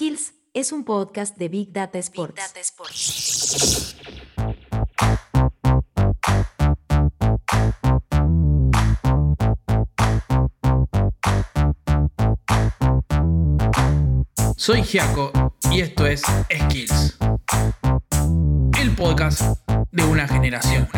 Skills es un podcast de Big Data Sports. Soy Giaco y esto es Skills, el podcast de una generación.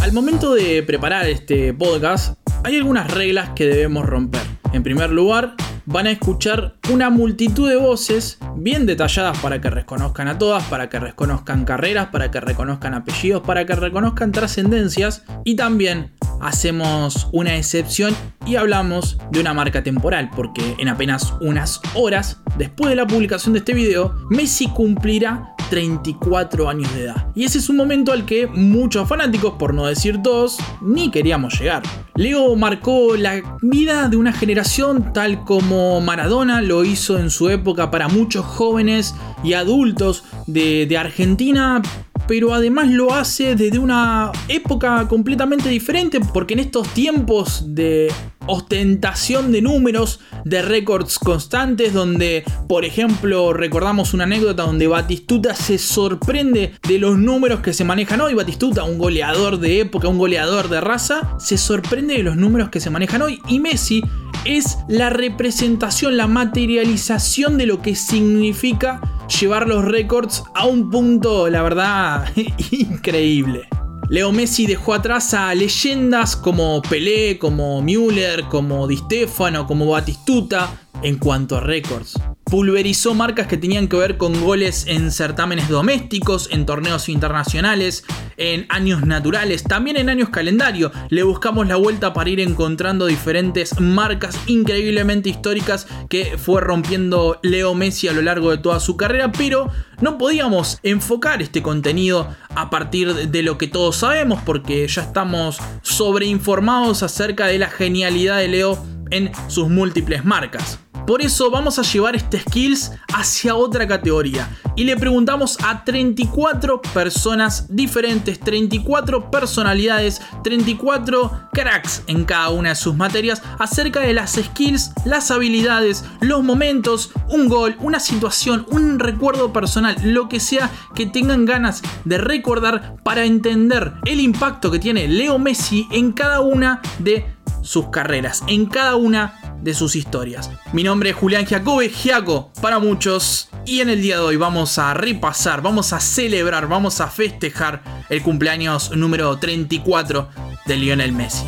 Al momento de preparar este podcast, hay algunas reglas que debemos romper. En primer lugar, van a escuchar una multitud de voces bien detalladas para que reconozcan a todas, para que reconozcan carreras, para que reconozcan apellidos, para que reconozcan trascendencias y también hacemos una excepción y hablamos de una marca temporal, porque en apenas unas horas después de la publicación de este video, Messi cumplirá 34 años de edad. Y ese es un momento al que muchos fanáticos, por no decir todos, ni queríamos llegar. Leo marcó la vida de una generación tal como Maradona lo hizo en su época para muchos jóvenes y adultos de, Argentina, pero además lo hace desde una época completamente diferente, porque en estos tiempos de ostentación de números, de récords constantes, donde, por ejemplo, recordamos una anécdota donde Batistuta se sorprende de los números que se manejan hoy. Batistuta, un goleador de época, un goleador de raza, se sorprende de los números que se manejan hoy. Y Messi es la representación, la materialización de lo que significa llevar los récords a un punto, la verdad, increíble. Leo Messi dejó atrás a leyendas como Pelé, como Müller, como Di Stefano, como Batistuta en cuanto a récords pulverizó marcas que tenían que ver con goles en certámenes domésticos, en torneos internacionales, en años naturales, también en años calendario. Le buscamos la vuelta para ir encontrando diferentes marcas increíblemente históricas que fue rompiendo Leo Messi a lo largo de toda su carrera, pero no podíamos enfocar este contenido a partir de lo que todos sabemos porque ya estamos sobreinformados acerca de la genialidad de Leo en sus múltiples marcas. Por eso vamos a llevar este skills hacia otra categoría y le preguntamos a 34 personas diferentes, 34 personalidades, 34 cracks en cada una de sus materias acerca de las skills, las habilidades, los momentos, un gol, una situación, un recuerdo personal, lo que sea que tengan ganas de recordar para entender el impacto que tiene Leo Messi en cada una de sus carreras, en cada una de sus historias. Mi nombre es Julián Giacobbe, Giaco para muchos, y en el día de hoy vamos a repasar, vamos a celebrar, vamos a festejar el cumpleaños número 34 de Lionel Messi.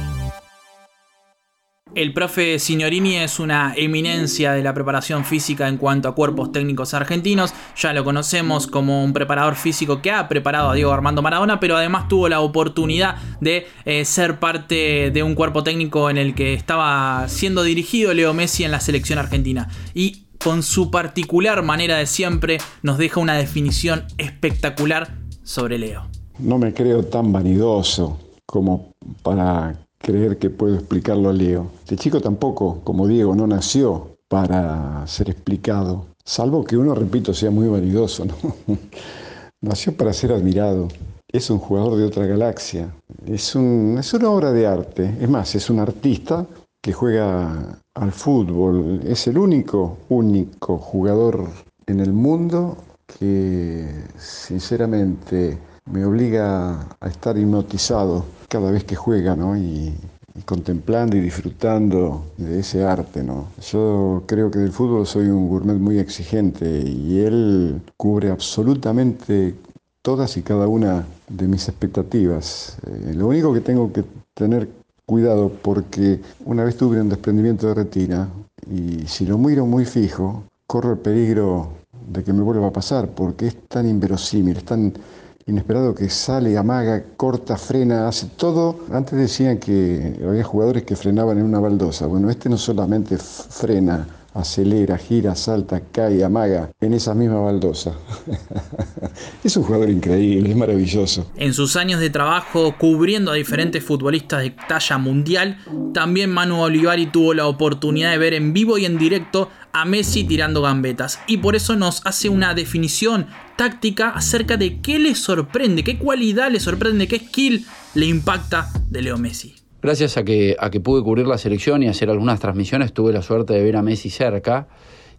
El profe Signorini es una eminencia de la preparación física en cuanto a cuerpos técnicos argentinos. Ya lo conocemos como un preparador físico que ha preparado a Diego Armando Maradona, pero además tuvo la oportunidad de eh, ser parte de un cuerpo técnico en el que estaba siendo dirigido Leo Messi en la selección argentina. Y con su particular manera de siempre nos deja una definición espectacular sobre Leo. No me creo tan vanidoso como para creer que puedo explicarlo a Leo. Este chico tampoco, como Diego, no nació para ser explicado, salvo que uno, repito, sea muy vanidoso, ¿no? nació para ser admirado. Es un jugador de otra galaxia, es, un, es una obra de arte, es más, es un artista que juega al fútbol, es el único, único jugador en el mundo que sinceramente me obliga a estar hipnotizado cada vez que juega, ¿no? Y, contemplando y disfrutando de ese arte, ¿no? Yo creo que del fútbol soy un gourmet muy exigente y él cubre absolutamente todas y cada una de mis expectativas. Eh, lo único que tengo que tener cuidado porque una vez tuve un desprendimiento de retina y si lo miro muy fijo, corro el peligro de que me vuelva a pasar porque es tan inverosímil, es tan inesperado que sale, amaga, corta, frena, hace todo. Antes decían que había jugadores que frenaban en una baldosa. Bueno, este no solamente frena, acelera, gira, salta, cae, amaga en esa misma baldosa. es un jugador increíble, es maravilloso. En sus años de trabajo cubriendo a diferentes futbolistas de talla mundial, también Manu Olivari tuvo la oportunidad de ver en vivo y en directo a Messi tirando gambetas. Y por eso nos hace una definición táctica acerca de qué le sorprende, qué cualidad le sorprende, qué skill le impacta de Leo Messi. Gracias a que, a que pude cubrir la selección y hacer algunas transmisiones, tuve la suerte de ver a Messi cerca.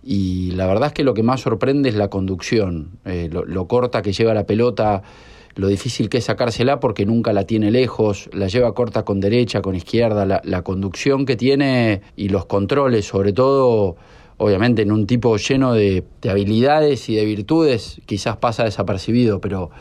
Y la verdad es que lo que más sorprende es la conducción, eh, lo, corta que lleva la pelota, lo difícil que es sacársela porque nunca la tiene lejos, la lleva corta con derecha, con izquierda, la, conducción que tiene y los controles, sobre todo, obviamente en un tipo lleno de, de habilidades y de virtudes, quizás pasa desapercibido, pero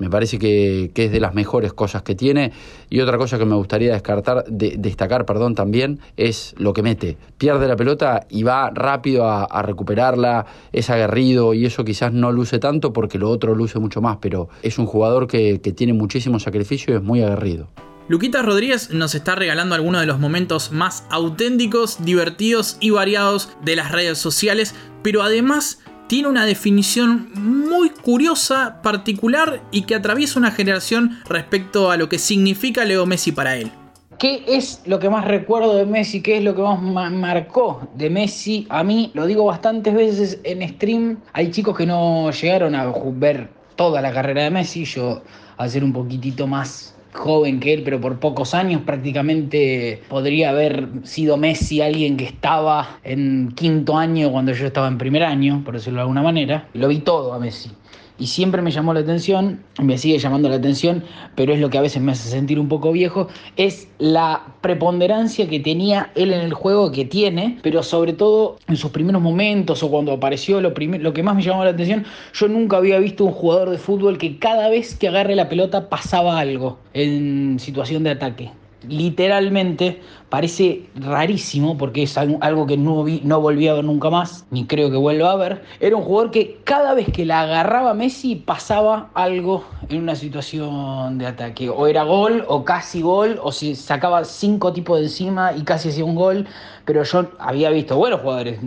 me parece que, es de las mejores cosas que tiene. Y otra cosa que me gustaría descartar, destacar perdón, también es lo que mete. Pierde la pelota y va rápido a, recuperarla, es aguerrido y eso quizás no luce tanto porque lo otro luce mucho más, pero es un jugador que, que tiene muchísimo sacrificio y es muy aguerrido. Luquita Rodríguez nos está regalando algunos de los momentos más auténticos, divertidos y variados de las redes sociales, pero además tiene una definición muy curiosa, particular y que atraviesa una generación respecto a lo que significa Leo Messi para él. ¿Qué es lo que más recuerdo de Messi? ¿Qué es lo que más marcó de Messi? A mí, lo digo bastantes veces en stream, hay chicos que no llegaron a ver toda la carrera de Messi, yo a ser un poquitito más joven que él, pero por pocos años prácticamente podría haber sido Messi alguien que estaba en quinto año cuando yo estaba en primer año, por decirlo de alguna manera. Lo vi todo a Messi y siempre me llamó la atención, me sigue llamando la atención, pero es lo que a veces me hace sentir un poco viejo, es la preponderancia que tenía él en el juego, que tiene, pero sobre todo en sus primeros momentos o cuando apareció, lo, lo que más me llamó la atención, yo nunca había visto un jugador de fútbol que cada vez que agarre la pelota pasaba algo en situación de ataque literalmente parece rarísimo porque es algo que no, volví a ver nunca más, ni creo que vuelva a ver. Era un jugador que cada vez que la agarraba Messi pasaba algo en una situación de ataque. O era gol o casi gol, o se sacaba cinco tipos de encima y casi hacía un gol. Pero yo había visto buenos jugadores,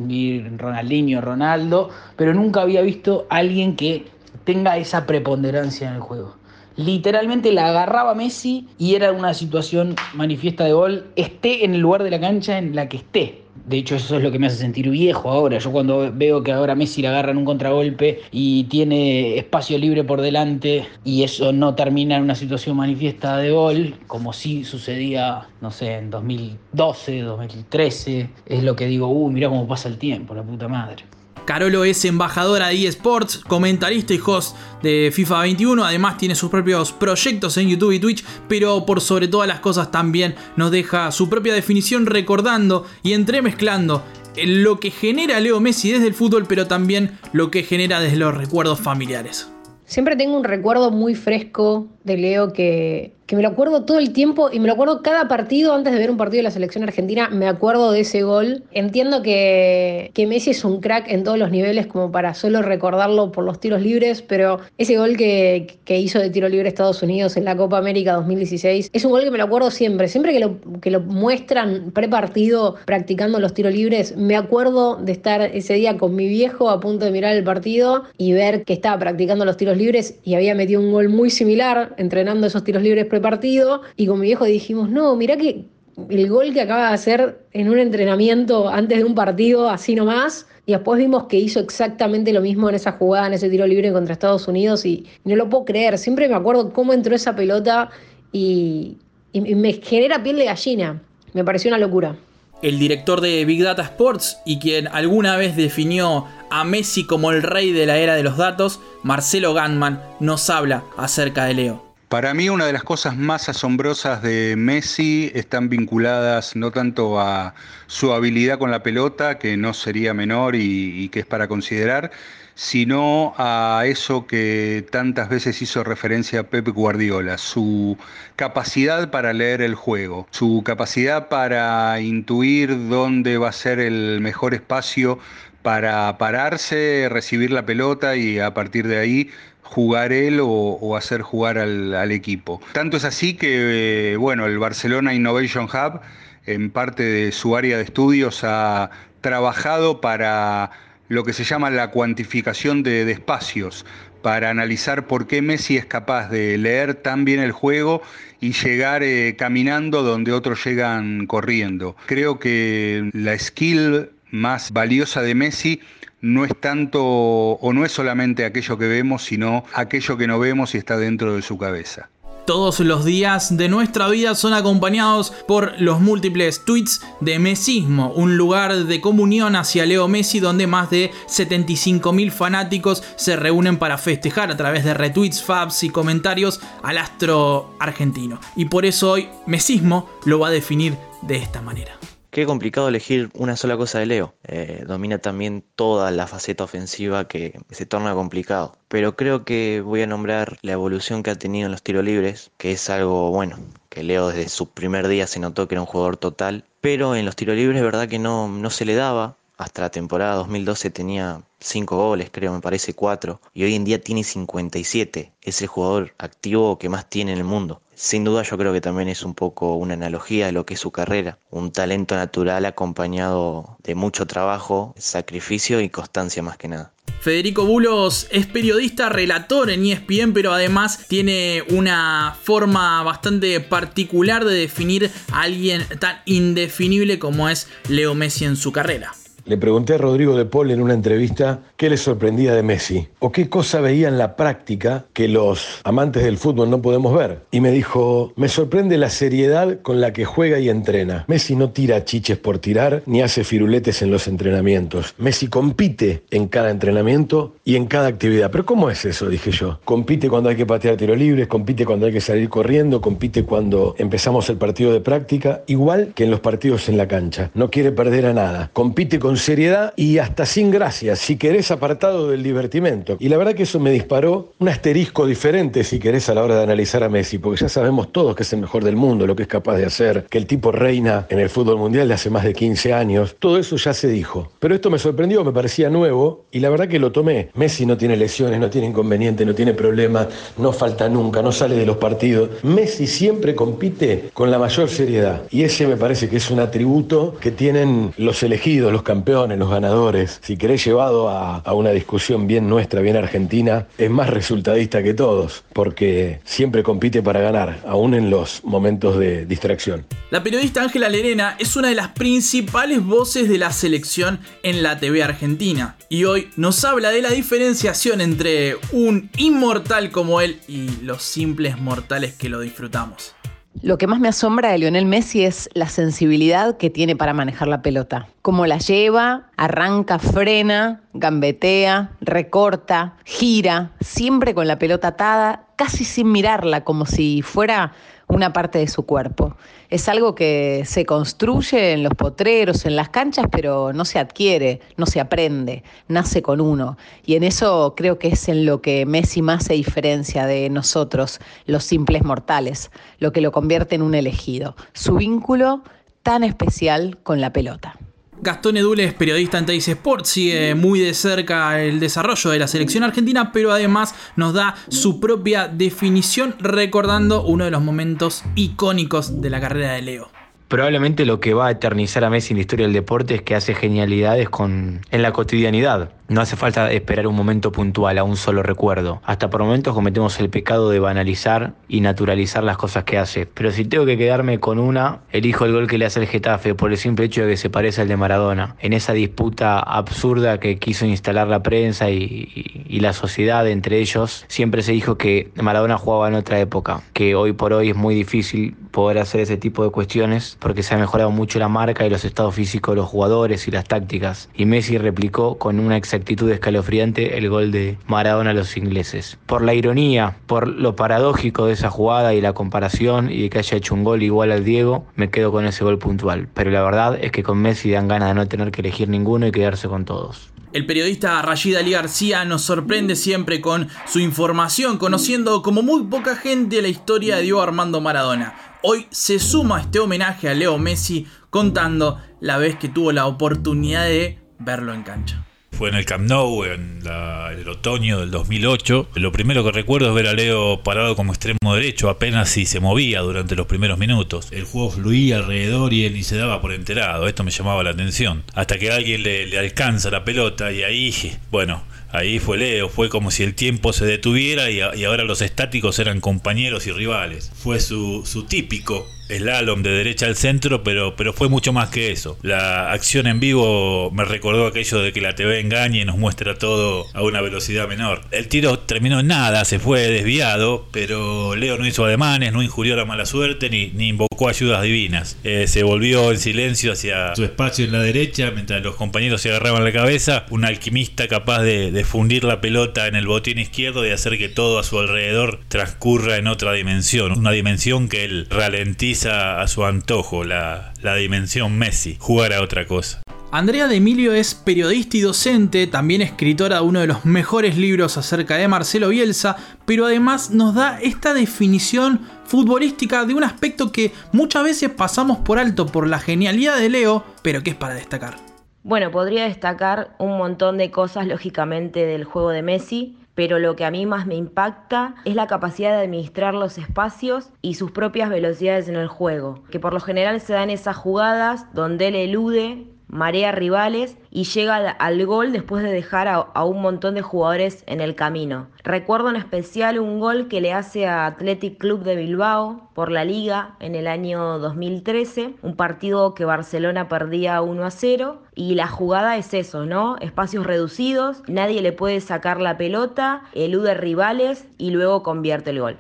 Ronaldinho, Ronaldo, pero nunca había visto a alguien que tenga esa preponderancia en el juego literalmente la agarraba Messi y era una situación manifiesta de gol, esté en el lugar de la cancha en la que esté. De hecho, eso es lo que me hace sentir viejo ahora. Yo cuando veo que ahora Messi la agarra en un contragolpe y tiene espacio libre por delante y eso no termina en una situación manifiesta de gol, como sí sucedía, no sé, en 2012, 2013, es lo que digo, uy, mira cómo pasa el tiempo, la puta madre. Carolo es embajadora de eSports, comentarista y host de FIFA 21. Además tiene sus propios proyectos en YouTube y Twitch, pero por sobre todas las cosas también nos deja su propia definición recordando y entremezclando lo que genera Leo Messi desde el fútbol, pero también lo que genera desde los recuerdos familiares. Siempre tengo un recuerdo muy fresco de Leo que que me lo acuerdo todo el tiempo y me lo acuerdo cada partido antes de ver un partido de la selección argentina, me acuerdo de ese gol. Entiendo que, que Messi es un crack en todos los niveles como para solo recordarlo por los tiros libres, pero ese gol que, que hizo de tiro libre Estados Unidos en la Copa América 2016 es un gol que me lo acuerdo siempre, siempre que lo, que lo muestran pre-partido practicando los tiros libres, me acuerdo de estar ese día con mi viejo a punto de mirar el partido y ver que estaba practicando los tiros libres y había metido un gol muy similar entrenando esos tiros libres partido y con mi viejo dijimos, no, mira que el gol que acaba de hacer en un entrenamiento antes de un partido, así nomás, y después vimos que hizo exactamente lo mismo en esa jugada, en ese tiro libre contra Estados Unidos, y no lo puedo creer, siempre me acuerdo cómo entró esa pelota y, y me genera piel de gallina, me pareció una locura. El director de Big Data Sports y quien alguna vez definió a Messi como el rey de la era de los datos, Marcelo Gantman, nos habla acerca de Leo. Para mí una de las cosas más asombrosas de Messi están vinculadas no tanto a su habilidad con la pelota, que no sería menor y, que es para considerar, sino a eso que tantas veces hizo referencia Pep Guardiola, su capacidad para leer el juego, su capacidad para intuir dónde va a ser el mejor espacio para pararse, recibir la pelota y a partir de ahí jugar él o, hacer jugar al, equipo. Tanto es así que, eh, bueno, el Barcelona Innovation Hub, en parte de su área de estudios, ha trabajado para lo que se llama la cuantificación de, espacios, para analizar por qué Messi es capaz de leer tan bien el juego y llegar eh, caminando donde otros llegan corriendo. Creo que la skill más valiosa de Messi no es tanto o no es solamente aquello que vemos, sino aquello que no vemos y está dentro de su cabeza. Todos los días de nuestra vida son acompañados por los múltiples tweets de Mesismo, un lugar de comunión hacia Leo Messi donde más de 75.000 fanáticos se reúnen para festejar a través de retweets, fabs y comentarios al astro argentino. Y por eso hoy Mesismo lo va a definir de esta manera. Qué complicado elegir una sola cosa de Leo. Eh, domina también toda la faceta ofensiva que se torna complicado. Pero creo que voy a nombrar la evolución que ha tenido en los tiros libres, que es algo bueno, que Leo desde su primer día se notó que era un jugador total. Pero en los tiros libres es verdad que no, no se le daba. Hasta la temporada 2012 tenía 5 goles, creo, me parece 4. Y hoy en día tiene 57. Es el jugador activo que más tiene en el mundo. Sin duda yo creo que también es un poco una analogía de lo que es su carrera, un talento natural acompañado de mucho trabajo, sacrificio y constancia más que nada. Federico Bulos es periodista, relator en ESPN, pero además tiene una forma bastante particular de definir a alguien tan indefinible como es Leo Messi en su carrera. Le pregunté a Rodrigo de Paul en una entrevista qué le sorprendía de Messi o qué cosa veía en la práctica que los amantes del fútbol no podemos ver. Y me dijo, me sorprende la seriedad con la que juega y entrena. Messi no tira chiches por tirar ni hace firuletes en los entrenamientos. Messi compite en cada entrenamiento y en cada actividad. Pero ¿cómo es eso? Dije yo. Compite cuando hay que patear tiros libres, compite cuando hay que salir corriendo, compite cuando empezamos el partido de práctica, igual que en los partidos en la cancha. No quiere perder a nada. Compite con seriedad y hasta sin gracia, si querés apartado del divertimento. Y la verdad que eso me disparó un asterisco diferente, si querés, a la hora de analizar a Messi, porque ya sabemos todos que es el mejor del mundo, lo que es capaz de hacer, que el tipo reina en el fútbol mundial de hace más de 15 años. Todo eso ya se dijo. Pero esto me sorprendió, me parecía nuevo y la verdad que lo tomé. Messi no tiene lesiones, no tiene inconvenientes, no tiene problemas, no falta nunca, no sale de los partidos. Messi siempre compite con la mayor seriedad y ese me parece que es un atributo que tienen los elegidos, los campeones campeones, los ganadores, si querés llevado a, a, una discusión bien nuestra, bien argentina, es más resultadista que todos, porque siempre compite para ganar, aún en los momentos de distracción. La periodista Ángela Lerena es una de las principales voces de la selección en la TV argentina, y hoy nos habla de la diferenciación entre un inmortal como él y los simples mortales que lo disfrutamos. Lo que más me asombra de Lionel Messi es la sensibilidad que tiene para manejar la pelota. Cómo la lleva, arranca, frena, gambetea, recorta, gira, siempre con la pelota atada, casi sin mirarla, como si fuera una parte de su cuerpo. Es algo que se construye en los potreros, en las canchas, pero no se adquiere, no se aprende, nace con uno. Y en eso creo que es en lo que Messi más se diferencia de nosotros, los simples mortales, lo que lo convierte en un elegido, su vínculo tan especial con la pelota. Gastón Edule es periodista en Teis Sports, sigue muy de cerca el desarrollo de la selección argentina, pero además nos da su propia definición recordando uno de los momentos icónicos de la carrera de Leo probablemente lo que va a eternizar a Messi en la historia del deporte es que hace genialidades con, en la cotidianidad. No hace falta esperar un momento puntual, a un solo recuerdo. Hasta por momentos cometemos el pecado de banalizar y naturalizar las cosas que hace. Pero si tengo que quedarme con una, elijo el gol que le hace el Getafe por el simple hecho de que se parece al de Maradona. En esa disputa absurda que quiso instalar la prensa y, la sociedad entre ellos, siempre se dijo que Maradona jugaba en otra época, que hoy por hoy es muy difícil poder hacer ese tipo de cuestiones porque se ha mejorado mucho la marca y los estados físicos de los jugadores y las tácticas. Y Messi replicó con una exactitud escalofriante el gol de Maradona a los ingleses. Por la ironía, por lo paradójico de esa jugada y la comparación y de que haya hecho un gol igual al Diego, me quedo con ese gol puntual. Pero la verdad es que con Messi dan ganas de no tener que elegir ninguno y quedarse con todos. El periodista Rashid Ali García nos sorprende siempre con su información, conociendo como muy poca gente la historia de Diego Armando Maradona. Hoy se suma este homenaje a Leo Messi contando la vez que tuvo la oportunidad de verlo en cancha. Fue en el Camp Nou en, la, el otoño del 2008. Lo primero que recuerdo es ver a Leo parado como extremo derecho, apenas si se movía durante los primeros minutos. El juego fluía alrededor y él ni se daba por enterado. Esto me llamaba la atención. Hasta que alguien le, alcanza la pelota y ahí, bueno, Ahí fue Leo, fue como si el tiempo se detuviera y, ahora los estáticos eran compañeros y rivales. Fue su típico slalom de derecha al centro, pero, pero fue mucho más que eso. La acción en vivo me recordó aquello de que la TV engaña y nos muestra todo a una velocidad menor. El tiro terminó en nada, se fue desviado, pero Leo no hizo ademanes, no injurió la mala suerte ni, ni invocó ayudas divinas. Eh, se volvió en silencio hacia su espacio en la derecha mientras los compañeros se agarraban la cabeza. Un alquimista capaz de, de fundir la pelota en el botín izquierdo y hacer que todo a su alrededor transcurra en otra dimensión. Una dimensión que él ralentiza a su antojo la, la dimensión Messi, jugar a otra cosa. Andrea de Emilio es periodista y docente, también escritora de uno de los mejores libros acerca de Marcelo Bielsa, pero además nos da esta definición futbolística de un aspecto que muchas veces pasamos por alto por la genialidad de Leo, pero que es para destacar. Bueno, podría destacar un montón de cosas lógicamente del juego de Messi, pero lo que a mí más me impacta es la capacidad de administrar los espacios y sus propias velocidades en el juego, que por lo general se dan esas jugadas donde él elude marea rivales y llega al gol después de dejar a, un montón de jugadores en el camino. Recuerdo en especial un gol que le hace a Athletic Club de Bilbao por la liga en el año 2013, un partido que Barcelona perdía 1 a 0 y la jugada es eso, ¿no? Espacios reducidos, nadie le puede sacar la pelota, elude rivales y luego convierte el gol.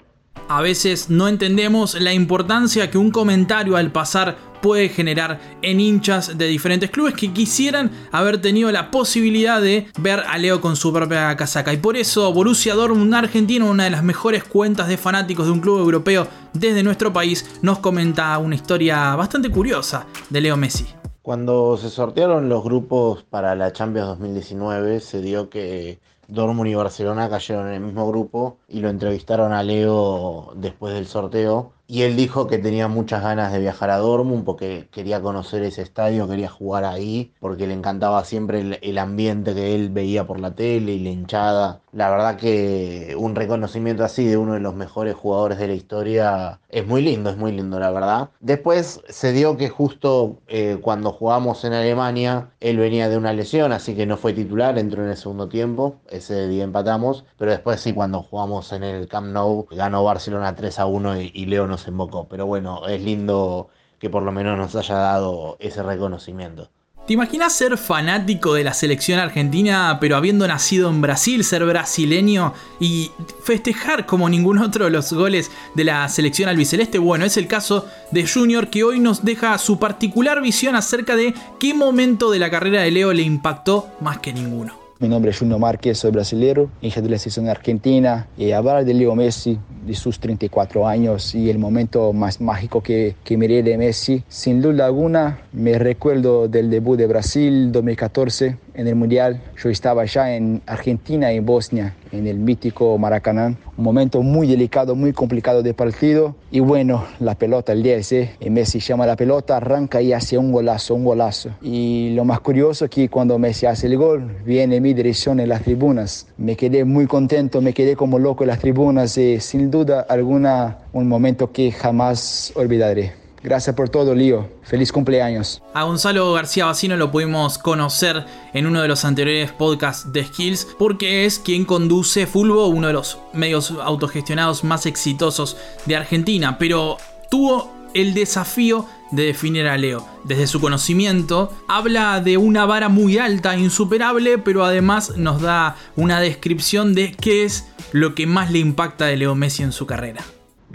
A veces no entendemos la importancia que un comentario al pasar puede generar en hinchas de diferentes clubes que quisieran haber tenido la posibilidad de ver a Leo con su propia casaca. Y por eso Borussia Dortmund Argentina, una de las mejores cuentas de fanáticos de un club europeo desde nuestro país, nos comenta una historia bastante curiosa de Leo Messi. Cuando se sortearon los grupos para la Champions 2019, se dio que Dortmund y Barcelona cayeron en el mismo grupo y lo entrevistaron a Leo después del sorteo y él dijo que tenía muchas ganas de viajar a Dortmund porque quería conocer ese estadio, quería jugar ahí, porque le encantaba siempre el, ambiente que él veía por la tele y la hinchada. La verdad que un reconocimiento así de uno de los mejores jugadores de la historia es muy lindo, es muy lindo, la verdad. Después se dio que justo eh, cuando jugamos en Alemania, él venía de una lesión, así que no fue titular, entró en el segundo tiempo, ese día empatamos, pero después sí, cuando jugamos en el Camp Nou, ganó Barcelona 3 a 1 y, y Leo nos invocó. Pero bueno, es lindo que por lo menos nos haya dado ese reconocimiento. ¿Te imaginas ser fanático de la selección argentina, pero habiendo nacido en Brasil, ser brasileño y festejar como ningún otro los goles de la selección albiceleste? Bueno, es el caso de Junior que hoy nos deja su particular visión acerca de qué momento de la carrera de Leo le impactó más que ninguno. Mi nombre es Junior Márquez, soy brasileño, hincha de la selección argentina y hablar de Leo Messi, de sus 34 años y el momento más mágico que, que miré de Messi, sin duda alguna me recuerdo del debut de Brasil 2014 en el Mundial. Yo estaba ya en Argentina y Bosnia, en el mítico Maracaná. Un momento muy delicado, muy complicado de partido. Y bueno, la pelota, el 10, ¿eh? Messi llama la pelota, arranca y hace un golazo, un golazo. Y lo más curioso es que cuando Messi hace el gol, viene en mi dirección en las tribunas. Me quedé muy contento, me quedé como loco en las tribunas y sin duda alguna un momento que jamás olvidaré. Gracias por todo, Lío. Feliz cumpleaños. A Gonzalo García Bacino lo pudimos conocer en uno de los anteriores podcasts de Skills porque es quien conduce Fulbo, uno de los medios autogestionados más exitosos de Argentina, pero tuvo el desafío de definir a Leo. Desde su conocimiento, habla de una vara muy alta, insuperable, pero además nos da una descripción de qué es lo que más le impacta de Leo Messi en su carrera.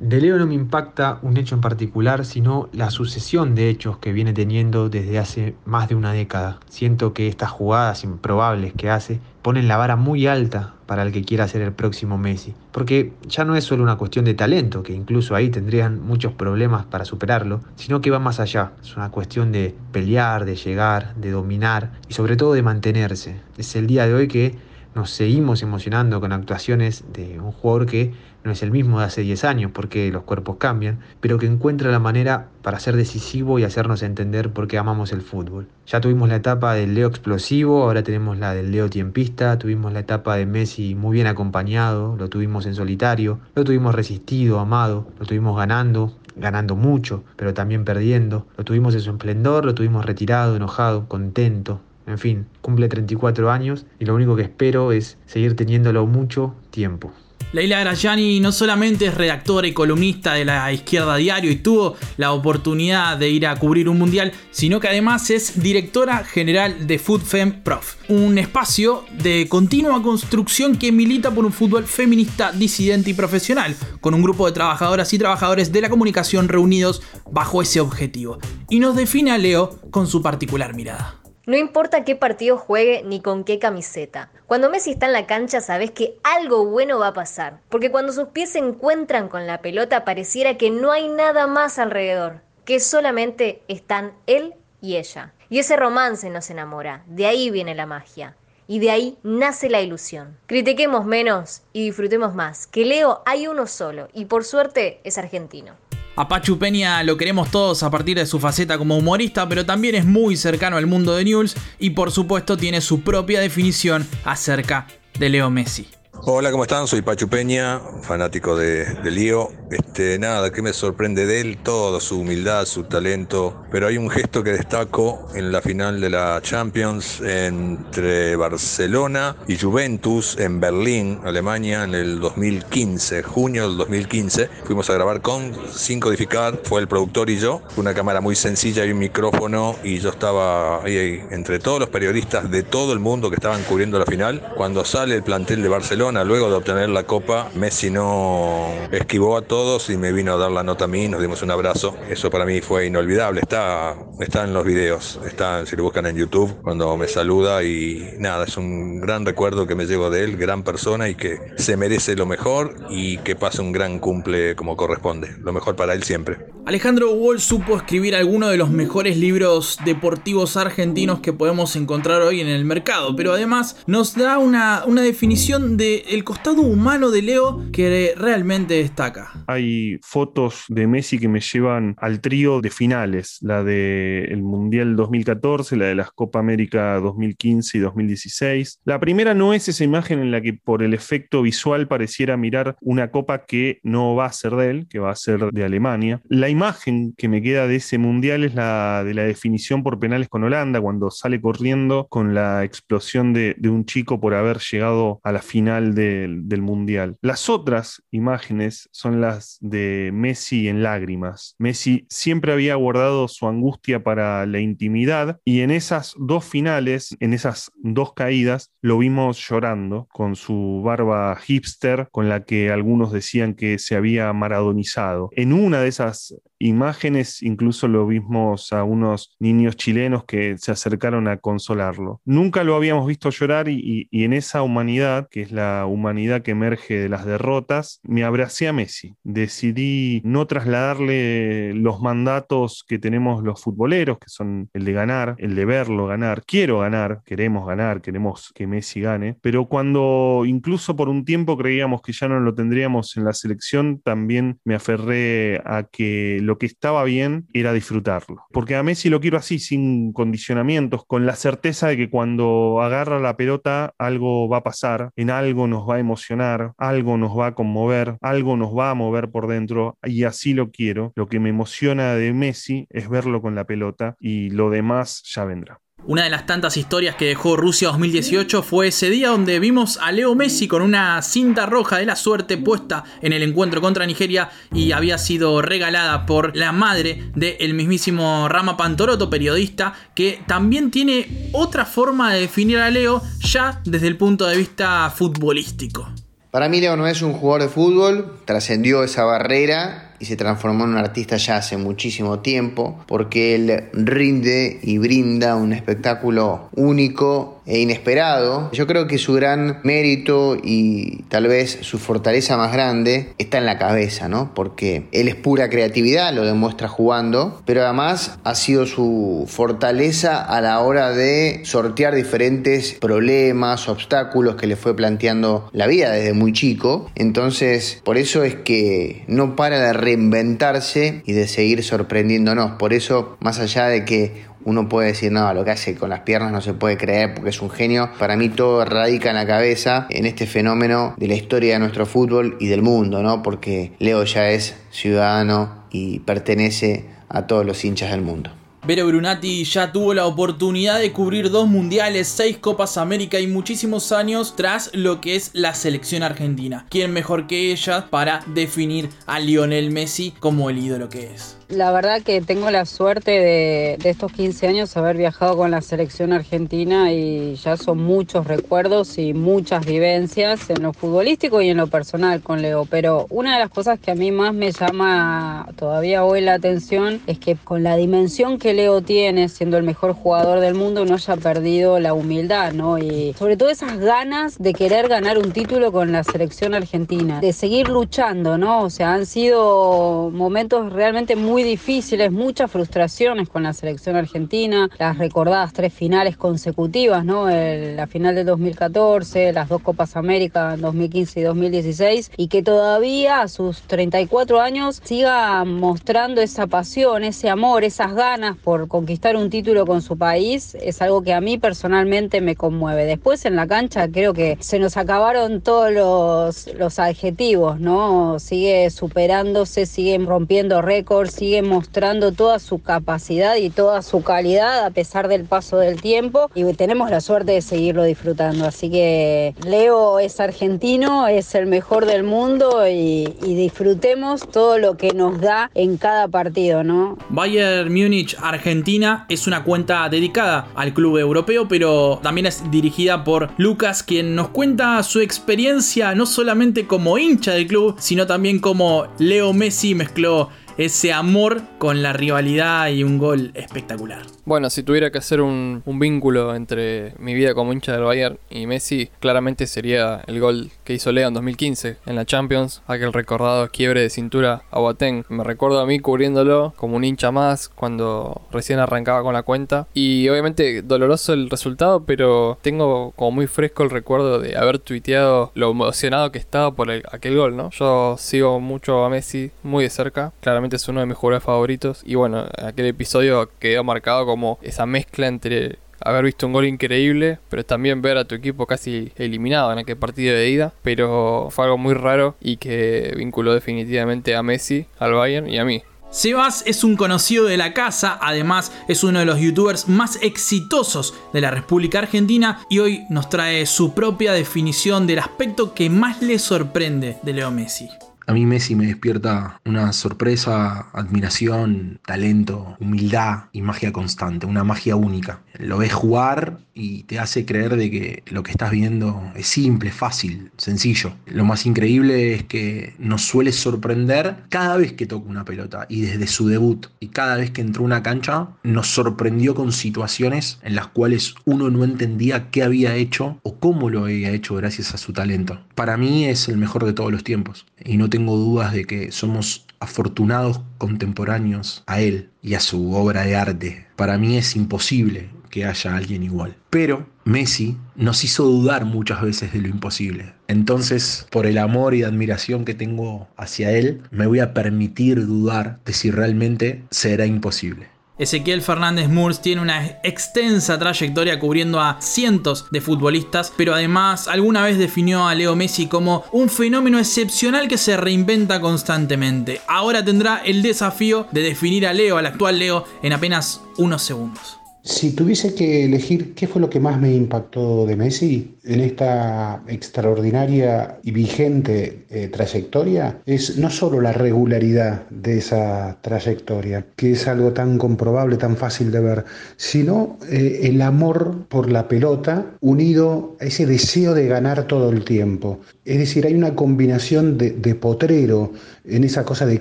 De Leo no me impacta un hecho en particular, sino la sucesión de hechos que viene teniendo desde hace más de una década. Siento que estas jugadas improbables que hace ponen la vara muy alta para el que quiera ser el próximo Messi. Porque ya no es solo una cuestión de talento, que incluso ahí tendrían muchos problemas para superarlo, sino que va más allá. Es una cuestión de pelear, de llegar, de dominar y sobre todo de mantenerse. Es el día de hoy que nos seguimos emocionando con actuaciones de un jugador que no es el mismo de hace 10 años porque los cuerpos cambian, pero que encuentra la manera para ser decisivo y hacernos entender por qué amamos el fútbol. Ya tuvimos la etapa del Leo explosivo, ahora tenemos la del Leo tiempista, tuvimos la etapa de Messi muy bien acompañado, lo tuvimos en solitario, lo tuvimos resistido, amado, lo tuvimos ganando, ganando mucho, pero también perdiendo, lo tuvimos en su esplendor, lo tuvimos retirado, enojado, contento, En fin, cumple 34 años y lo único que espero es seguir teniéndolo mucho tiempo. Leila Grayani no solamente es redactora y columnista de la Izquierda Diario y tuvo la oportunidad de ir a cubrir un mundial, sino que además es directora general de FoodFem Prof, un espacio de continua construcción que milita por un fútbol feminista, disidente y profesional, con un grupo de trabajadoras y trabajadores de la comunicación reunidos bajo ese objetivo. Y nos define a Leo con su particular mirada. No importa qué partido juegue ni con qué camiseta. Cuando Messi está en la cancha sabes que algo bueno va a pasar. Porque cuando sus pies se encuentran con la pelota pareciera que no hay nada más alrededor. Que solamente están él y ella. Y ese romance nos enamora. De ahí viene la magia. Y de ahí nace la ilusión. Critiquemos menos y disfrutemos más. Que Leo hay uno solo. Y por suerte es argentino. A Pachu Peña lo queremos todos a partir de su faceta como humorista, pero también es muy cercano al mundo de News y por supuesto tiene su propia definición acerca de Leo Messi. Hola, ¿cómo están? Soy Pachu Peña, fanático de, de, Lío. Este, nada, ¿qué me sorprende de él? Todo, su humildad, su talento. Pero hay un gesto que destaco en la final de la Champions entre Barcelona y Juventus en Berlín, Alemania, en el 2015, junio del 2015. Fuimos a grabar con Sin Codificar, fue el productor y yo. Una cámara muy sencilla y un micrófono y yo estaba ahí entre todos los periodistas de todo el mundo que estaban cubriendo la final. Cuando sale el plantel de Barcelona, luego de obtener la copa, Messi no esquivó a todos y me vino a dar la nota a mí, nos dimos un abrazo. Eso para mí fue inolvidable. Está, está en los videos, está, si lo buscan en YouTube, cuando me saluda y nada, es un gran recuerdo que me llevo de él, gran persona y que se merece lo mejor y que pase un gran cumple como corresponde. Lo mejor para él siempre. Alejandro Wall supo escribir algunos de los mejores libros deportivos argentinos que podemos encontrar hoy en el mercado, pero además nos da una, una definición de el costado humano de Leo que realmente destaca. Hay fotos de Messi que me llevan al trío de finales, la del Mundial 2014, la de las Copa América 2015 y 2016. La primera no es esa imagen en la que por el efecto visual pareciera mirar una copa que no va a ser de él, que va a ser de Alemania. La imagen que me queda de ese Mundial es la de la definición por penales con Holanda, cuando sale corriendo con la explosión de, un chico por haber llegado a la final del, Mundial. Las otras imágenes son las de Messi en lágrimas. Messi siempre había guardado su angustia para la intimidad y en esas dos finales, en esas dos caídas, lo vimos llorando con su barba hipster con la que algunos decían que se había maradonizado. En una de esas imágenes incluso lo vimos a unos niños chilenos que se acercaron a consolarlo. Nunca lo habíamos visto llorar y, en esa humanidad, que es la humanidad que emerge de las derrotas, me abracé a Messi. Decidí no trasladarle los mandatos que tenemos los futboleros, que son el de ganar, el de verlo ganar. Quiero ganar, queremos ganar, queremos que Messi gane, pero cuando incluso por un tiempo creíamos que ya no lo tendríamos en la selección, también me aferré a que lo que estaba bien era disfrutarlo. Porque a Messi lo quiero así, sin condicionamientos, con la certeza de que cuando agarra la pelota algo va a pasar, en algo nos va a emocionar, algo nos va a conmover, algo nos va a mover por dentro y así lo quiero. Lo que me emociona de Messi es verlo con la pelota y lo demás ya vendrá. Una de las tantas historias que dejó Rusia 2018 fue ese día donde vimos a Leo Messi con una cinta roja de la suerte puesta en el encuentro contra Nigeria y había sido regalada por la madre del mismísimo Rama Pantoroto, periodista, que también tiene otra forma de definir a Leo ya desde el punto de vista futbolístico. Para mí Leo no es un jugador de fútbol, trascendió esa barrera y se transformó en un artista ya hace muchísimo tiempo porque él rinde y brinda un espectáculo único e inesperado. Yo creo que su gran mérito y tal vez su fortaleza más grande está en la cabeza, ¿no? Porque él es pura creatividad, lo demuestra jugando, pero además ha sido su fortaleza a la hora de sortear diferentes problemas, obstáculos que le fue planteando la vida desde muy chico. Entonces, por eso es que no para de reinventarse y de seguir sorprendiéndonos. Por eso, más allá de que uno puede decir, no, lo que hace con las piernas no se puede creer porque es un genio. Para mí todo radica en la cabeza en este fenómeno de la historia de nuestro fútbol y del mundo, ¿no? Porque Leo ya es ciudadano y pertenece a todos los hinchas del mundo. Vero Brunati ya tuvo la oportunidad de cubrir dos mundiales, seis Copas América y muchísimos años tras lo que es la selección argentina. ¿Quién mejor que ella para definir a Lionel Messi como el ídolo que es? La verdad que tengo la suerte de, de, estos 15 años haber viajado con la selección argentina y ya son muchos recuerdos y muchas vivencias en lo futbolístico y en lo personal con Leo. Pero una de las cosas que a mí más me llama todavía hoy la atención es que con la dimensión que Leo tiene, siendo el mejor jugador del mundo, no haya perdido la humildad, ¿no? Y sobre todo esas ganas de querer ganar un título con la selección argentina, de seguir luchando, ¿no? O sea, han sido momentos realmente muy difíciles, muchas frustraciones con la selección argentina, las recordadas tres finales consecutivas, ¿no? La final de 2014, las dos Copas América en 2015 y 2016, y que todavía a sus 34 años siga mostrando esa pasión, ese amor, esas ganas por conquistar un título con su país, es algo que a mí personalmente me conmueve. Después en la cancha creo que se nos acabaron todos los, los adjetivos, ¿no? Sigue superándose, sigue rompiendo récords, sigue mostrando toda su capacidad y toda su calidad a pesar del paso del tiempo y tenemos la suerte de seguirlo disfrutando. Así que Leo es argentino, es el mejor del mundo y, y disfrutemos todo lo que nos da en cada partido, ¿no? Bayern Múnich Argentina es una cuenta dedicada al club europeo, pero también es dirigida por Lucas, quien nos cuenta su experiencia no solamente como hincha del club, sino también como Leo Messi mezcló ese amor con la rivalidad y un gol espectacular. Bueno, si tuviera que hacer un, vínculo entre mi vida como hincha del Bayern y Messi, claramente sería el gol que hizo Leo en 2015 en la Champions, aquel recordado quiebre de cintura a Boateng. Me recuerdo a mí cubriéndolo como un hincha más cuando recién arrancaba con la cuenta. Y obviamente doloroso el resultado, pero tengo como muy fresco el recuerdo de haber tuiteado lo emocionado que estaba por el, aquel gol, ¿no? Yo sigo mucho a Messi muy de cerca, claramente es uno de mis jugadores favoritos. Y bueno, aquel episodio quedó marcado como esa mezcla entre haber visto un gol increíble, pero también ver a tu equipo casi eliminado en aquel partido de ida. Pero fue algo muy raro y que vinculó definitivamente a Messi, al Bayern y a mí. Sebas es un conocido de la casa, además es uno de los youtubers más exitosos de la República Argentina y hoy nos trae su propia definición del aspecto que más le sorprende de Leo Messi. A mí Messi me despierta una sorpresa, admiración, talento, humildad y magia constante, una magia única. Lo ves jugar y te hace creer de que lo que estás viendo es simple, fácil, sencillo. Lo más increíble es que nos suele sorprender cada vez que toca una pelota y desde su debut y cada vez que entró una cancha nos sorprendió con situaciones en las cuales uno no entendía qué había hecho o cómo lo había hecho gracias a su talento. Para mí es el mejor de todos los tiempos y no tengo dudas de que somos afortunados contemporáneos a él y a su obra de arte. Para mí es imposible que haya alguien igual. Pero Messi nos hizo dudar muchas veces de lo imposible. Entonces, por el amor y admiración que tengo hacia él, me voy a permitir dudar de si realmente será imposible. Ezequiel Fernández Murs tiene una extensa trayectoria cubriendo a cientos de futbolistas, pero además alguna vez definió a Leo Messi como un fenómeno excepcional que se reinventa constantemente. Ahora tendrá el desafío de definir a Leo, al actual Leo, en apenas unos segundos. Si tuviese que elegir qué fue lo que más me impactó de Messi en esta extraordinaria y vigente eh, trayectoria, es no solo la regularidad de esa trayectoria, que es algo tan comprobable, tan fácil de ver, sino eh, el amor por la pelota unido a ese deseo de ganar todo el tiempo. Es decir, hay una combinación de, de potrero en esa cosa de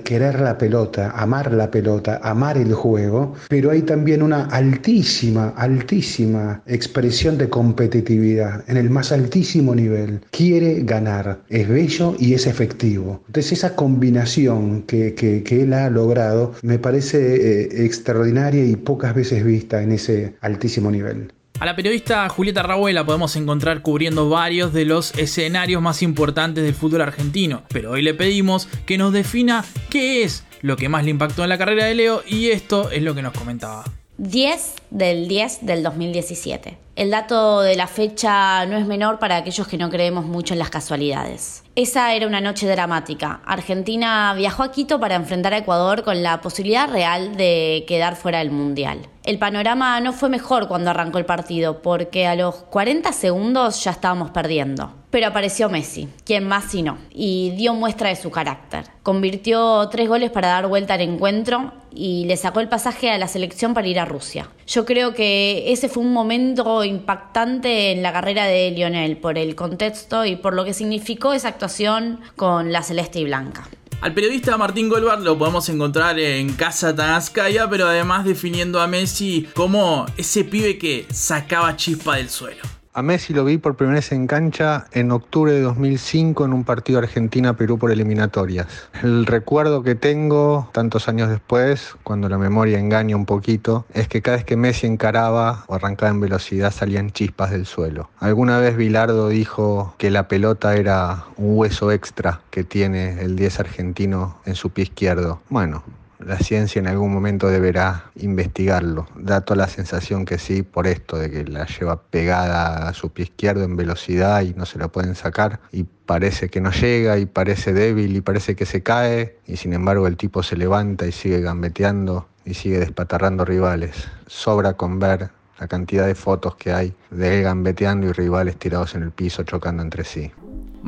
querer la pelota, amar la pelota, amar el juego, pero hay también una altísima, altísima expresión de competitividad en el más altísimo nivel. Quiere ganar, es bello y es efectivo. Entonces esa combinación que, que, que él ha logrado me parece eh, extraordinaria y pocas veces vista en ese altísimo nivel. A la periodista Julieta Raúl la podemos encontrar cubriendo varios de los escenarios más importantes del fútbol argentino, pero hoy le pedimos que nos defina qué es lo que más le impactó en la carrera de Leo y esto es lo que nos comentaba. 10 del 10 del 2017. El dato de la fecha no es menor para aquellos que no creemos mucho en las casualidades. Esa era una noche dramática. Argentina viajó a Quito para enfrentar a Ecuador con la posibilidad real de quedar fuera del Mundial. El panorama no fue mejor cuando arrancó el partido, porque a los 40 segundos ya estábamos perdiendo. Pero apareció Messi, quien más si no, y dio muestra de su carácter. Convirtió tres goles para dar vuelta al encuentro y le sacó el pasaje a la selección para ir a Rusia. Yo creo que ese fue un momento impactante en la carrera de Lionel por el contexto y por lo que significó esa actuación con la celeste y blanca. Al periodista Martín Goldberg lo podemos encontrar en Casa Tanascaya, pero además definiendo a Messi como ese pibe que sacaba chispa del suelo. A Messi lo vi por primera vez en cancha en octubre de 2005 en un partido Argentina-Perú por eliminatorias. El recuerdo que tengo tantos años después, cuando la memoria engaña un poquito, es que cada vez que Messi encaraba o arrancaba en velocidad salían chispas del suelo. Alguna vez Bilardo dijo que la pelota era un hueso extra que tiene el 10 argentino en su pie izquierdo. Bueno, la ciencia en algún momento deberá investigarlo. Da toda la sensación que sí, por esto de que la lleva pegada a su pie izquierdo en velocidad y no se la pueden sacar. Y parece que no llega y parece débil y parece que se cae. Y sin embargo el tipo se levanta y sigue gambeteando y sigue despatarrando rivales. Sobra con ver la cantidad de fotos que hay de él gambeteando y rivales tirados en el piso chocando entre sí.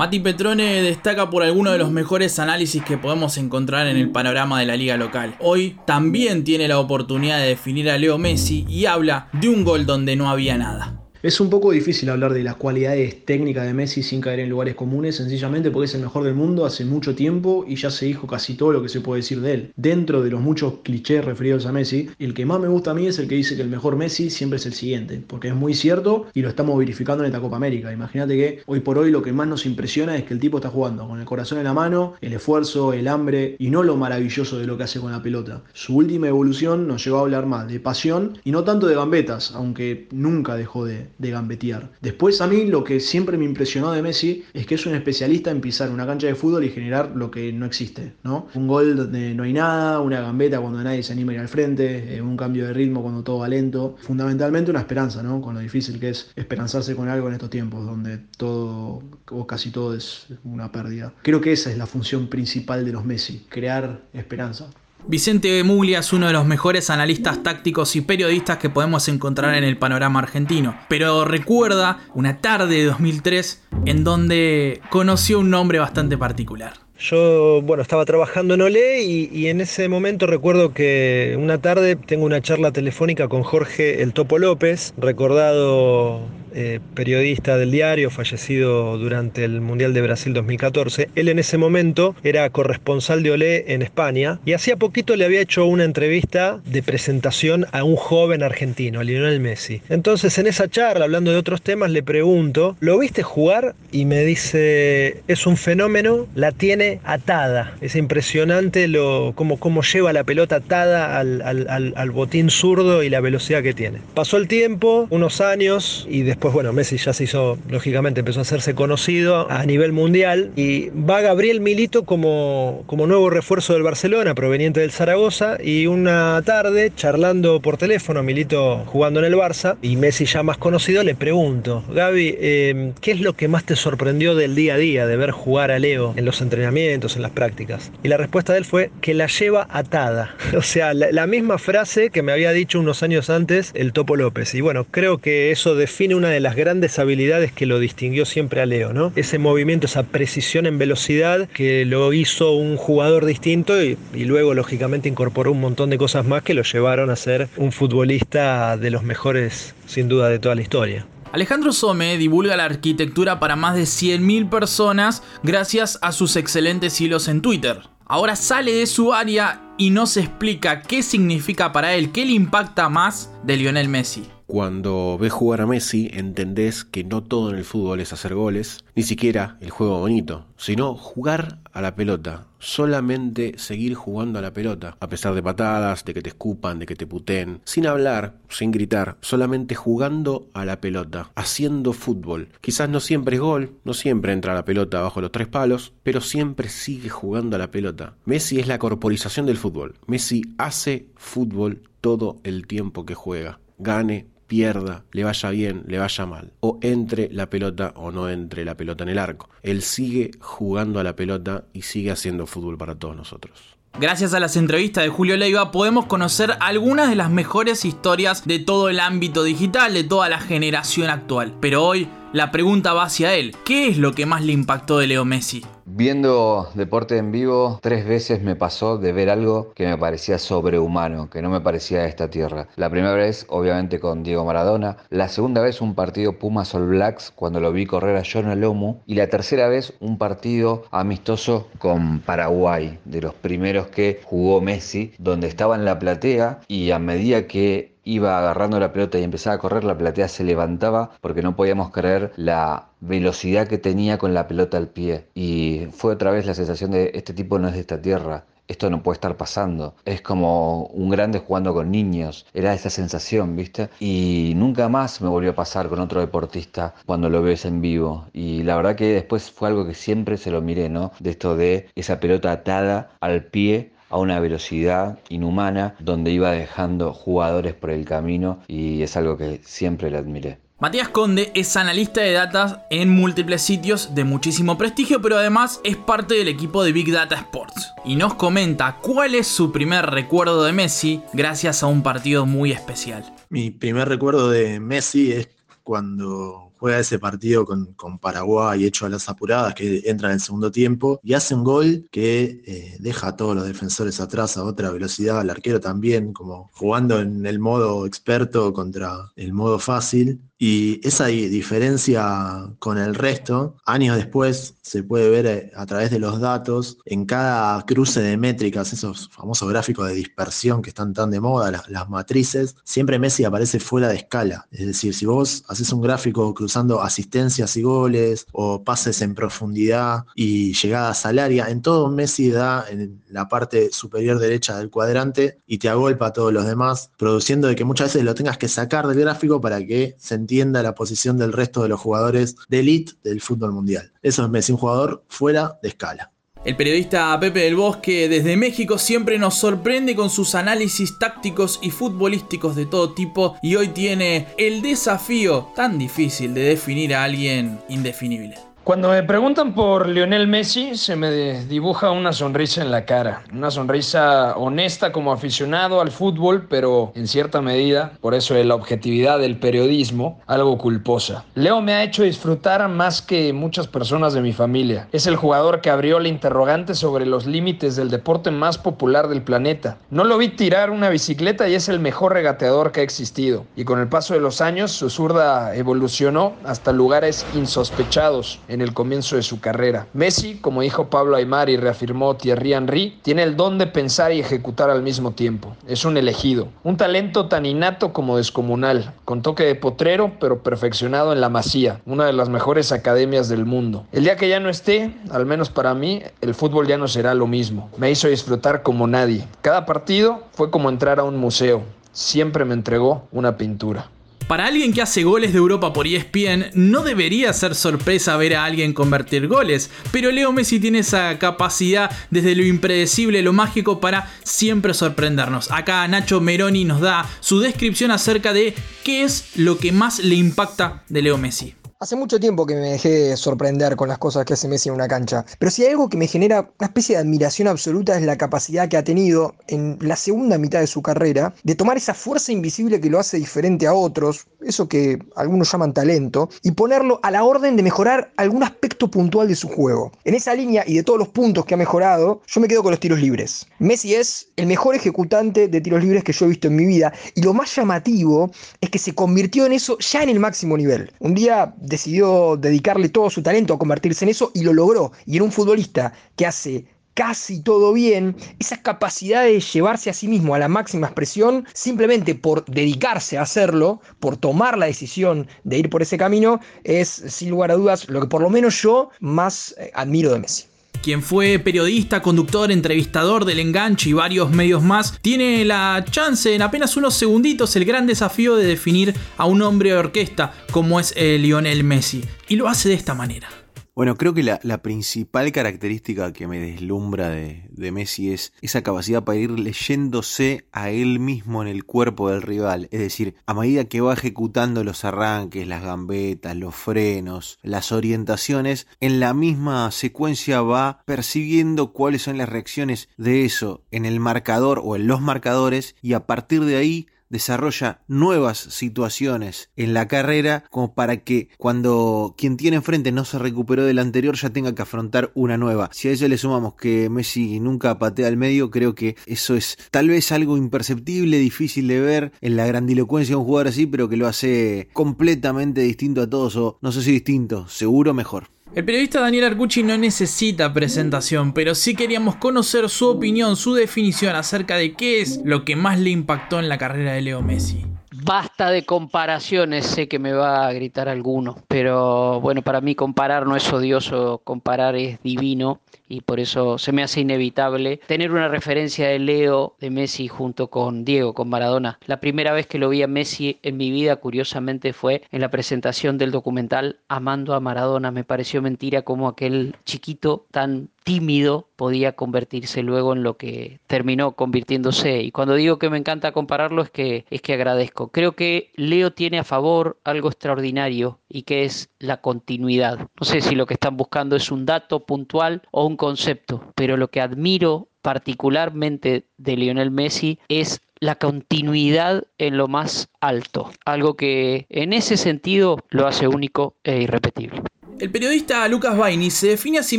Mati Petrone destaca por algunos de los mejores análisis que podemos encontrar en el panorama de la liga local. Hoy también tiene la oportunidad de definir a Leo Messi y habla de un gol donde no había nada. Es un poco difícil hablar de las cualidades técnicas de Messi sin caer en lugares comunes, sencillamente porque es el mejor del mundo hace mucho tiempo y ya se dijo casi todo lo que se puede decir de él. Dentro de los muchos clichés referidos a Messi, el que más me gusta a mí es el que dice que el mejor Messi siempre es el siguiente, porque es muy cierto y lo estamos verificando en esta Copa América. Imagínate que hoy por hoy lo que más nos impresiona es que el tipo está jugando con el corazón en la mano, el esfuerzo, el hambre y no lo maravilloso de lo que hace con la pelota. Su última evolución nos llevó a hablar más de pasión y no tanto de gambetas, aunque nunca dejó de, de gambetear. Después a mí lo que siempre me impresionó de Messi es que es un especialista en pisar una cancha de fútbol y generar lo que no existe, ¿no? Un gol donde no hay nada, una gambeta cuando nadie se anima a ir al frente, eh, un cambio de ritmo cuando todo va lento. Fundamentalmente una esperanza, ¿no? Con lo difícil que es esperanzarse con algo en estos tiempos donde todo o casi todo es una pérdida. Creo que esa es la función principal de los Messi, crear esperanza. Vicente Muglia es uno de los mejores analistas tácticos y periodistas que podemos encontrar en el panorama argentino, pero recuerda una tarde de 2003 en donde conoció un nombre bastante particular. Yo, bueno, estaba trabajando en Olé y, y, en ese momento recuerdo que una tarde tengo una charla telefónica con Jorge El Topo López, recordado eh, periodista del diario, fallecido durante el Mundial de Brasil 2014. Él en ese momento era corresponsal de Olé en España y hacía poquito le había hecho una entrevista de presentación a un joven argentino, Lionel Messi. Entonces en esa charla, hablando de otros temas, le pregunto, ¿lo viste jugar? Y me dice, es un fenómeno, la tiene atada. Es impresionante lo, cómo, cómo lleva la pelota atada al, al, al botín zurdo y la velocidad que tiene. Pasó el tiempo, unos años, y después Después, bueno, Messi ya se hizo, lógicamente, empezó a hacerse conocido a nivel mundial. Y va Gabriel Milito como, como nuevo refuerzo del Barcelona, proveniente del Zaragoza. Y una tarde, charlando por teléfono, Milito jugando en el Barça, y Messi ya más conocido, le pregunto, Gaby, eh, ¿qué es lo que más te sorprendió del día a día de ver jugar a Leo en los entrenamientos, en las prácticas? Y la respuesta de él fue que la lleva atada. O sea, la, la misma frase que me había dicho unos años antes el Topo López. Y bueno, creo que eso define una de las grandes habilidades que lo distinguió siempre a Leo, ¿no? Ese movimiento, esa precisión en velocidad que lo hizo un jugador distinto y, y, luego lógicamente incorporó un montón de cosas más que lo llevaron a ser un futbolista de los mejores sin duda de toda la historia. Alejandro Some divulga la arquitectura para más de 100.000 personas gracias a sus excelentes hilos en Twitter. Ahora sale de su área y nos explica qué significa para él, qué le impacta más de Lionel Messi. Cuando ves jugar a Messi, entendés que no todo en el fútbol es hacer goles, ni siquiera el juego bonito, sino jugar a la pelota, solamente seguir jugando a la pelota, a pesar de patadas, de que te escupan, de que te puten, sin hablar, sin gritar, solamente jugando a la pelota, haciendo fútbol. Quizás no siempre es gol, no siempre entra la pelota bajo los tres palos, pero siempre sigue jugando a la pelota. Messi es la corporización del fútbol. Messi hace fútbol todo el tiempo que juega. Gane, pierda, le vaya bien, le vaya mal, o entre la pelota o no entre la pelota en el arco. Él sigue jugando a la pelota y sigue haciendo fútbol para todos nosotros. Gracias a las entrevistas de Julio Leiva podemos conocer algunas de las mejores historias de todo el ámbito digital, de toda la generación actual. Pero hoy la pregunta va hacia él. ¿Qué es lo que más le impactó de Leo Messi? Viendo deporte en vivo, tres veces me pasó de ver algo que me parecía sobrehumano, que no me parecía de esta tierra. La primera vez, obviamente, con Diego Maradona. La segunda vez, un partido Pumas All Blacks, cuando lo vi correr a John Lomu. Y la tercera vez, un partido amistoso con Paraguay, de los primeros que jugó Messi, donde estaba en la platea y a medida que iba agarrando la pelota y empezaba a correr, la platea se levantaba porque no podíamos creer la velocidad que tenía con la pelota al pie. Y fue otra vez la sensación de este tipo no es de esta tierra. Esto no puede estar pasando. Es como un grande jugando con niños. Era esa sensación, ¿viste? Y nunca más me volvió a pasar con otro deportista cuando lo ves en vivo. Y la verdad que después fue algo que siempre se lo miré, ¿no? De esto de esa pelota atada al pie a una velocidad inhumana donde iba dejando jugadores por el camino y es algo que siempre le admiré. Matías Conde es analista de datos en múltiples sitios de muchísimo prestigio, pero además es parte del equipo de Big Data Sports. Y nos comenta cuál es su primer recuerdo de Messi gracias a un partido muy especial. Mi primer recuerdo de Messi es cuando juega ese partido con, con, Paraguay hecho a las apuradas, que entra en el segundo tiempo, y hace un gol que eh, deja a todos los defensores atrás a otra velocidad, al arquero también, como jugando en el modo experto contra el modo fácil. Y esa diferencia con el resto, años después, se puede ver eh, a través de los datos en cada cruce de métricas, esos famosos gráficos de dispersión que están tan de moda, las, matrices, siempre Messi aparece fuera de escala. Es decir, si vos haces un gráfico cruzando asistencias y goles, o pases en profundidad y llegadas al área, en todo Messi da en la parte superior derecha del cuadrante y te agolpa a todos los demás, produciendo de que muchas veces lo tengas que sacar del gráfico para que se entienda la posición del resto de los jugadores de elite del fútbol mundial. Eso es Messi, un jugador fuera de escala. El periodista Pepe del Bosque desde México siempre nos sorprende con sus análisis tácticos y futbolísticos de todo tipo y hoy tiene el desafío tan difícil de definir a alguien indefinible. Cuando me preguntan por Lionel Messi, se me dibuja una sonrisa en la cara. Una sonrisa honesta como aficionado al fútbol, pero en cierta medida, por eso de la objetividad del periodismo, algo culposa. Leo me ha hecho disfrutar más que muchas personas de mi familia. Es el jugador que abrió la interrogante sobre los límites del deporte más popular del planeta. No lo vi tirar una bicicleta y es el mejor regateador que ha existido. Y con el paso de los años, su zurda evolucionó hasta lugares insospechados en el comienzo de su carrera. Messi, como dijo Pablo Aymar y reafirmó Thierry Henry, tiene el don de pensar y ejecutar al mismo tiempo. Es un elegido, un talento tan innato como descomunal, con toque de potrero pero perfeccionado en la Masía, una de las mejores academias del mundo. El día que ya no esté, al menos para mí, el fútbol ya no será lo mismo. Me hizo disfrutar como nadie. Cada partido fue como entrar a un museo. Siempre me entregó una pintura. Para alguien que hace goles de Europa por ESPN, no debería ser sorpresa ver a alguien convertir goles, pero Leo Messi tiene esa capacidad desde lo impredecible, lo mágico, para siempre sorprendernos. Acá Nacho Meroni nos da su descripción acerca de qué es lo que más le impacta de Leo Messi. Hace mucho tiempo que me dejé sorprender con las cosas que hace Messi en una cancha, pero si hay algo que me genera una especie de admiración absoluta es la capacidad que ha tenido en la segunda mitad de su carrera de tomar esa fuerza invisible que lo hace diferente a otros, eso que algunos llaman talento, y ponerlo a la orden de mejorar algún aspecto puntual de su juego. En esa línea y de todos los puntos que ha mejorado, yo me quedo con los tiros libres. Messi es el mejor ejecutante de tiros libres que yo he visto en mi vida, y lo más llamativo es que se convirtió en eso ya en el máximo nivel. Un día decidió dedicarle todo su talento a convertirse en eso y lo logró. Y en un futbolista que hace casi todo bien, esa capacidad de llevarse a sí mismo a la máxima expresión, simplemente por dedicarse a hacerlo, por tomar la decisión de ir por ese camino, es sin lugar a dudas lo que por lo menos yo más eh, admiro de Messi quien fue periodista, conductor, entrevistador del enganche y varios medios más, tiene la chance en apenas unos segunditos el gran desafío de definir a un hombre de orquesta como es eh, Lionel Messi. Y lo hace de esta manera. Bueno, creo que la, principal característica que me deslumbra de, de, Messi es esa capacidad para ir leyéndose a él mismo en el cuerpo del rival. Es decir, a medida que va ejecutando los arranques, las gambetas, los frenos, las orientaciones, en la misma secuencia va percibiendo cuáles son las reacciones de eso en el marcador o en los marcadores y a partir de ahí desarrolla nuevas situaciones en la carrera como para que cuando quien tiene enfrente no se recuperó del anterior ya tenga que afrontar una nueva. Si a eso le sumamos que Messi nunca patea al medio, creo que eso es tal vez algo imperceptible, difícil de ver en la grandilocuencia de un jugador así, pero que lo hace completamente distinto a todos o no sé si distinto, seguro mejor. El periodista Daniel Arcucci no necesita presentación, pero sí queríamos conocer su opinión, su definición acerca de qué es lo que más le impactó en la carrera de Leo Messi. Basta de comparaciones, sé que me va a gritar alguno, pero bueno, para mí comparar no es odioso, comparar es divino y por eso se me hace inevitable tener una referencia de Leo, de Messi junto con Diego, con Maradona. La primera vez que lo vi a Messi en mi vida, curiosamente, fue en la presentación del documental Amando a Maradona. Me pareció mentira como aquel chiquito tan tímido podía convertirse luego en lo que terminó convirtiéndose. Y cuando digo que me encanta compararlo es que es que agradezco. Creo que Leo tiene a favor algo extraordinario y que es la continuidad. No sé si lo que están buscando es un dato puntual o un concepto, pero lo que admiro particularmente de Lionel Messi es la continuidad en lo más alto, algo que en ese sentido lo hace único e irrepetible. El periodista Lucas Baini se define a sí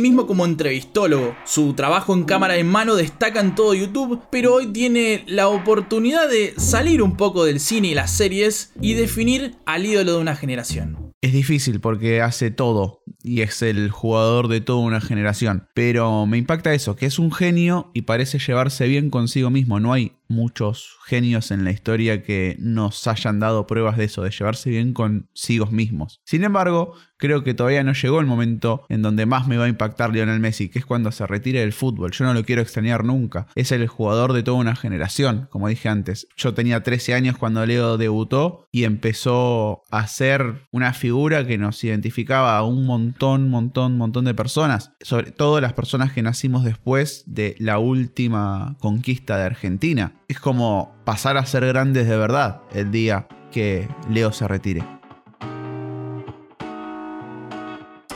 mismo como entrevistólogo. Su trabajo en cámara en mano destaca en todo YouTube, pero hoy tiene la oportunidad de salir un poco del cine y las series y definir al ídolo de una generación. Es difícil porque hace todo y es el jugador de toda una generación. Pero me impacta eso, que es un genio y parece llevarse bien consigo mismo. No hay muchos genios en la historia que nos hayan dado pruebas de eso, de llevarse bien consigo mismos. Sin embargo, creo que todavía no llegó el momento en donde más me va a impactar Lionel Messi, que es cuando se retire del fútbol. Yo no lo quiero extrañar nunca. Es el jugador de toda una generación, como dije antes. Yo tenía 13 años cuando Leo debutó y empezó a ser una figura que nos identificaba a un montón, montón, montón de personas. Sobre todo las personas que nacimos después de la última conquista de Argentina. Es como pasar a ser grandes de verdad el día que Leo se retire.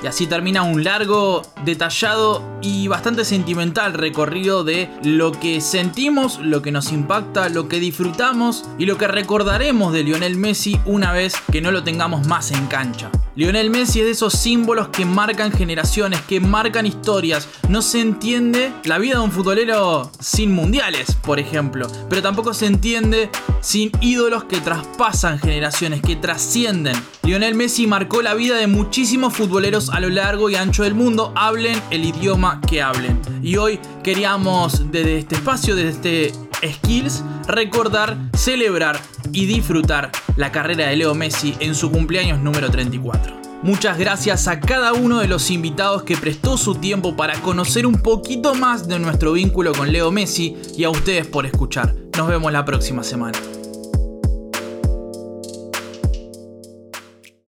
Y así termina un largo, detallado y bastante sentimental recorrido de lo que sentimos, lo que nos impacta, lo que disfrutamos y lo que recordaremos de Lionel Messi una vez que no lo tengamos más en cancha. Lionel Messi es de esos símbolos que marcan generaciones, que marcan historias. No se entiende la vida de un futbolero sin mundiales, por ejemplo. Pero tampoco se entiende sin ídolos que traspasan generaciones, que trascienden. Lionel Messi marcó la vida de muchísimos futboleros a lo largo y ancho del mundo, hablen el idioma que hablen. Y hoy queríamos desde este espacio, desde este Skills, recordar, celebrar y disfrutar la carrera de Leo Messi en su cumpleaños número 34. Muchas gracias a cada uno de los invitados que prestó su tiempo para conocer un poquito más de nuestro vínculo con Leo Messi y a ustedes por escuchar. Nos vemos la próxima semana.